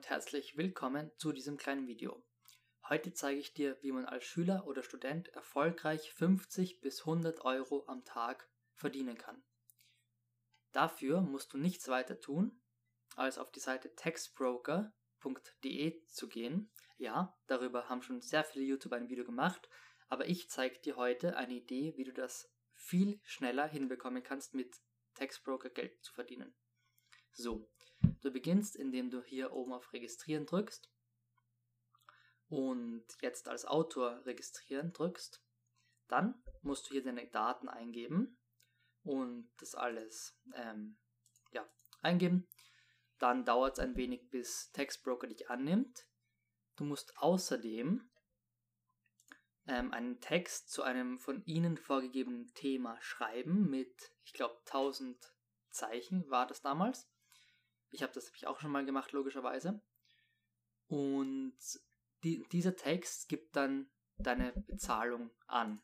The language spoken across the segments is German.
und herzlich willkommen zu diesem kleinen Video. Heute zeige ich dir, wie man als Schüler oder Student erfolgreich 50 bis 100 Euro am Tag verdienen kann. Dafür musst du nichts weiter tun, als auf die Seite textbroker.de zu gehen. Ja, darüber haben schon sehr viele YouTuber ein Video gemacht, aber ich zeige dir heute eine Idee, wie du das viel schneller hinbekommen kannst, mit Textbroker Geld zu verdienen. So, Du beginnst, indem du hier oben auf Registrieren drückst und jetzt als Autor registrieren drückst. Dann musst du hier deine Daten eingeben und das alles ähm, ja, eingeben. Dann dauert es ein wenig, bis Textbroker dich annimmt. Du musst außerdem ähm, einen Text zu einem von ihnen vorgegebenen Thema schreiben mit, ich glaube, 1000 Zeichen war das damals. Ich habe das hab ich auch schon mal gemacht, logischerweise. Und die, dieser Text gibt dann deine Bezahlung an.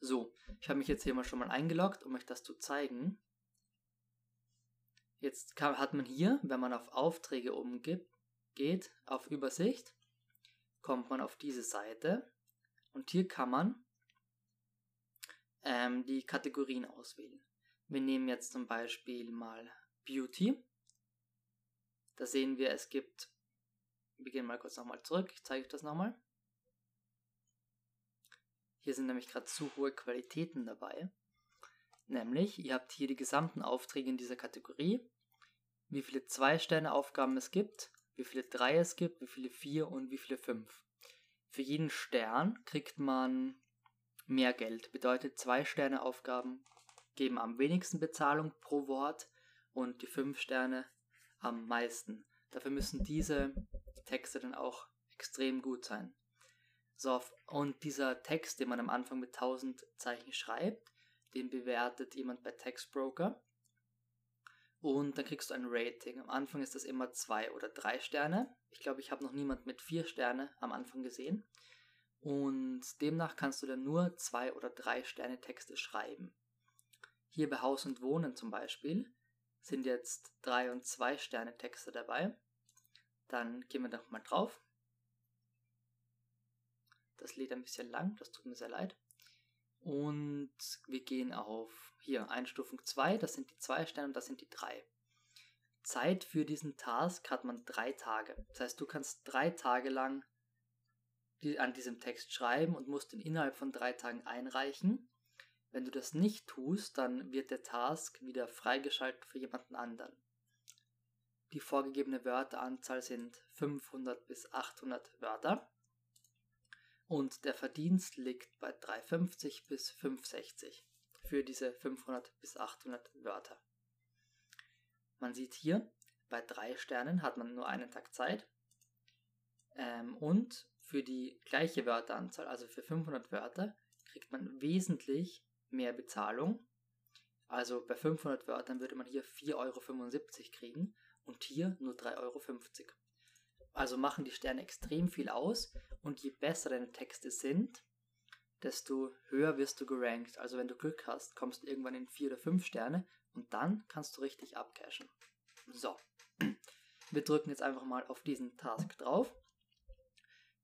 So, ich habe mich jetzt hier mal schon mal eingeloggt, um euch das zu zeigen. Jetzt kann, hat man hier, wenn man auf Aufträge oben gibt, geht, auf Übersicht, kommt man auf diese Seite und hier kann man ähm, die Kategorien auswählen. Wir nehmen jetzt zum Beispiel mal Beauty. Da sehen wir, es gibt, wir gehen mal kurz nochmal zurück, ich zeige euch das nochmal. Hier sind nämlich gerade zu hohe Qualitäten dabei. Nämlich, ihr habt hier die gesamten Aufträge in dieser Kategorie, wie viele 2-Sterne-Aufgaben es gibt, wie viele 3 es gibt, wie viele 4 und wie viele 5. Für jeden Stern kriegt man mehr Geld. Bedeutet, 2-Sterne-Aufgaben geben am wenigsten Bezahlung pro Wort, und die 5 Sterne am meisten. Dafür müssen diese Texte dann auch extrem gut sein. So, und dieser Text, den man am Anfang mit 1000 Zeichen schreibt, den bewertet jemand bei Textbroker. Und dann kriegst du ein Rating. Am Anfang ist das immer 2 oder 3 Sterne. Ich glaube, ich habe noch niemand mit 4 Sterne am Anfang gesehen. Und demnach kannst du dann nur 2 oder 3 Sterne Texte schreiben. Hier bei Haus und Wohnen zum Beispiel sind jetzt drei und zwei Sterne Texte dabei. Dann gehen wir doch mal drauf. Das lädt ein bisschen lang, das tut mir sehr leid. Und wir gehen auf hier Einstufung 2, das sind die zwei Sterne und das sind die drei. Zeit für diesen Task hat man drei Tage. Das heißt, du kannst drei Tage lang an diesem Text schreiben und musst ihn innerhalb von drei Tagen einreichen. Wenn du das nicht tust, dann wird der Task wieder freigeschaltet für jemanden anderen. Die vorgegebene Wörteranzahl sind 500 bis 800 Wörter und der Verdienst liegt bei 350 bis 560 für diese 500 bis 800 Wörter. Man sieht hier, bei drei Sternen hat man nur einen Tag Zeit ähm, und für die gleiche Wörteranzahl, also für 500 Wörter, kriegt man wesentlich mehr Bezahlung. Also bei 500 Wörtern würde man hier 4,75 Euro kriegen und hier nur 3,50 Euro. Also machen die Sterne extrem viel aus und je besser deine Texte sind, desto höher wirst du gerankt. Also wenn du Glück hast, kommst du irgendwann in 4 oder 5 Sterne und dann kannst du richtig abcashen. So, wir drücken jetzt einfach mal auf diesen Task drauf.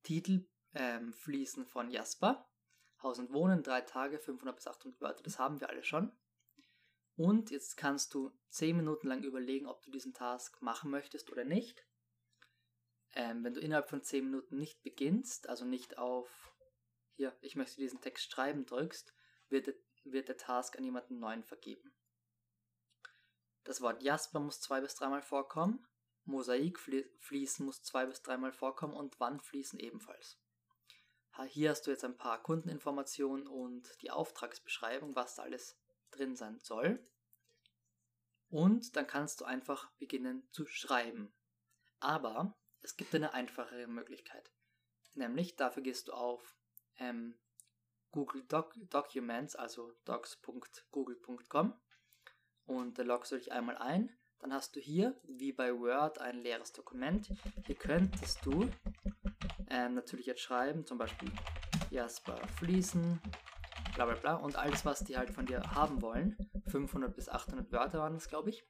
Titel ähm, fließen von Jasper. Haus und Wohnen, drei Tage, 500 bis 800 Wörter, das haben wir alle schon. Und jetzt kannst du 10 Minuten lang überlegen, ob du diesen Task machen möchtest oder nicht. Ähm, wenn du innerhalb von 10 Minuten nicht beginnst, also nicht auf hier, ich möchte diesen Text schreiben drückst, wird der, wird der Task an jemanden neuen vergeben. Das Wort Jasper muss zwei bis dreimal vorkommen, Mosaik fließen muss zwei bis dreimal vorkommen und Wand fließen ebenfalls. Hier hast du jetzt ein paar Kundeninformationen und die Auftragsbeschreibung, was da alles drin sein soll. Und dann kannst du einfach beginnen zu schreiben. Aber es gibt eine einfachere Möglichkeit. Nämlich dafür gehst du auf ähm, Google Doc Documents, also docs.google.com und da loggst du dich einmal ein. Dann hast du hier, wie bei Word, ein leeres Dokument. Hier könntest du ähm, natürlich jetzt schreiben, zum Beispiel Jasper Fließen, bla bla bla und alles, was die halt von dir haben wollen. 500 bis 800 Wörter waren das, glaube ich.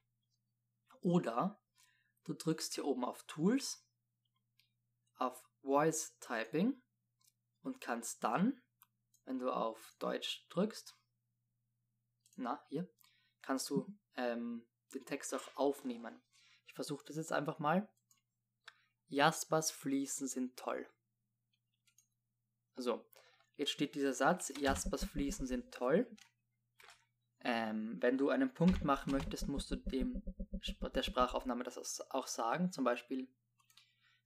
Oder Du drückst hier oben auf Tools, auf Voice Typing und kannst dann, wenn du auf Deutsch drückst, na, hier, kannst du ähm, den Text auch aufnehmen. Ich versuche das jetzt einfach mal. Jaspers Fliesen sind toll. So, jetzt steht dieser Satz, Jaspers Fliesen sind toll. Ähm, wenn du einen Punkt machen möchtest, musst du dem der Sprachaufnahme das auch sagen. Zum Beispiel,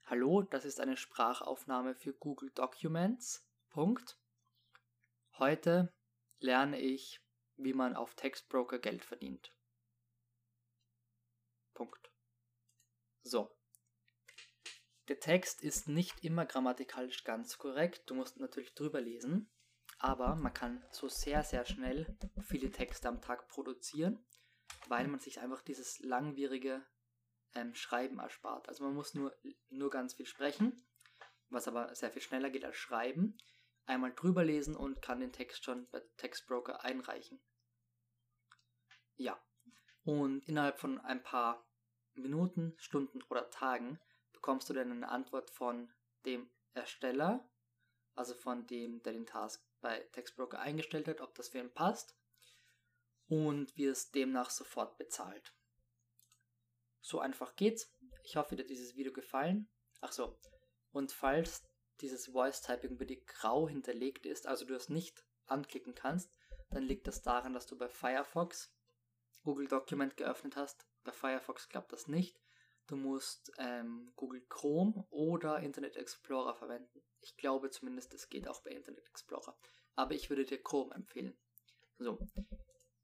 Hallo, das ist eine Sprachaufnahme für Google Documents. Punkt. Heute lerne ich, wie man auf Textbroker Geld verdient. Punkt. So. Der Text ist nicht immer grammatikalisch ganz korrekt. Du musst natürlich drüber lesen. Aber man kann so sehr, sehr schnell viele Texte am Tag produzieren, weil man sich einfach dieses langwierige ähm, Schreiben erspart. Also man muss nur, nur ganz viel sprechen, was aber sehr viel schneller geht als Schreiben. Einmal drüber lesen und kann den Text schon bei Textbroker einreichen. Ja, und innerhalb von ein paar Minuten, Stunden oder Tagen bekommst du dann eine Antwort von dem Ersteller, also von dem, der den Task bei Textbroker eingestellt hat, ob das für ihn passt und wirst demnach sofort bezahlt. So einfach geht's. Ich hoffe, dir hat dieses Video gefallen. Ach so, und falls dieses Voice Typing bei dir grau hinterlegt ist, also du es nicht anklicken kannst, dann liegt das daran, dass du bei Firefox Google Document geöffnet hast. Bei Firefox klappt das nicht. Du musst ähm, Google Chrome oder Internet Explorer verwenden. Ich glaube zumindest, es geht auch bei Internet Explorer. Aber ich würde dir Chrome empfehlen. So,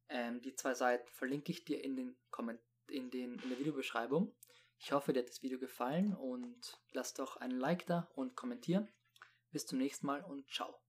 ähm, die zwei Seiten verlinke ich dir in, den Komment in, den, in der Videobeschreibung. Ich hoffe, dir hat das Video gefallen und lass doch einen Like da und kommentieren. Bis zum nächsten Mal und ciao.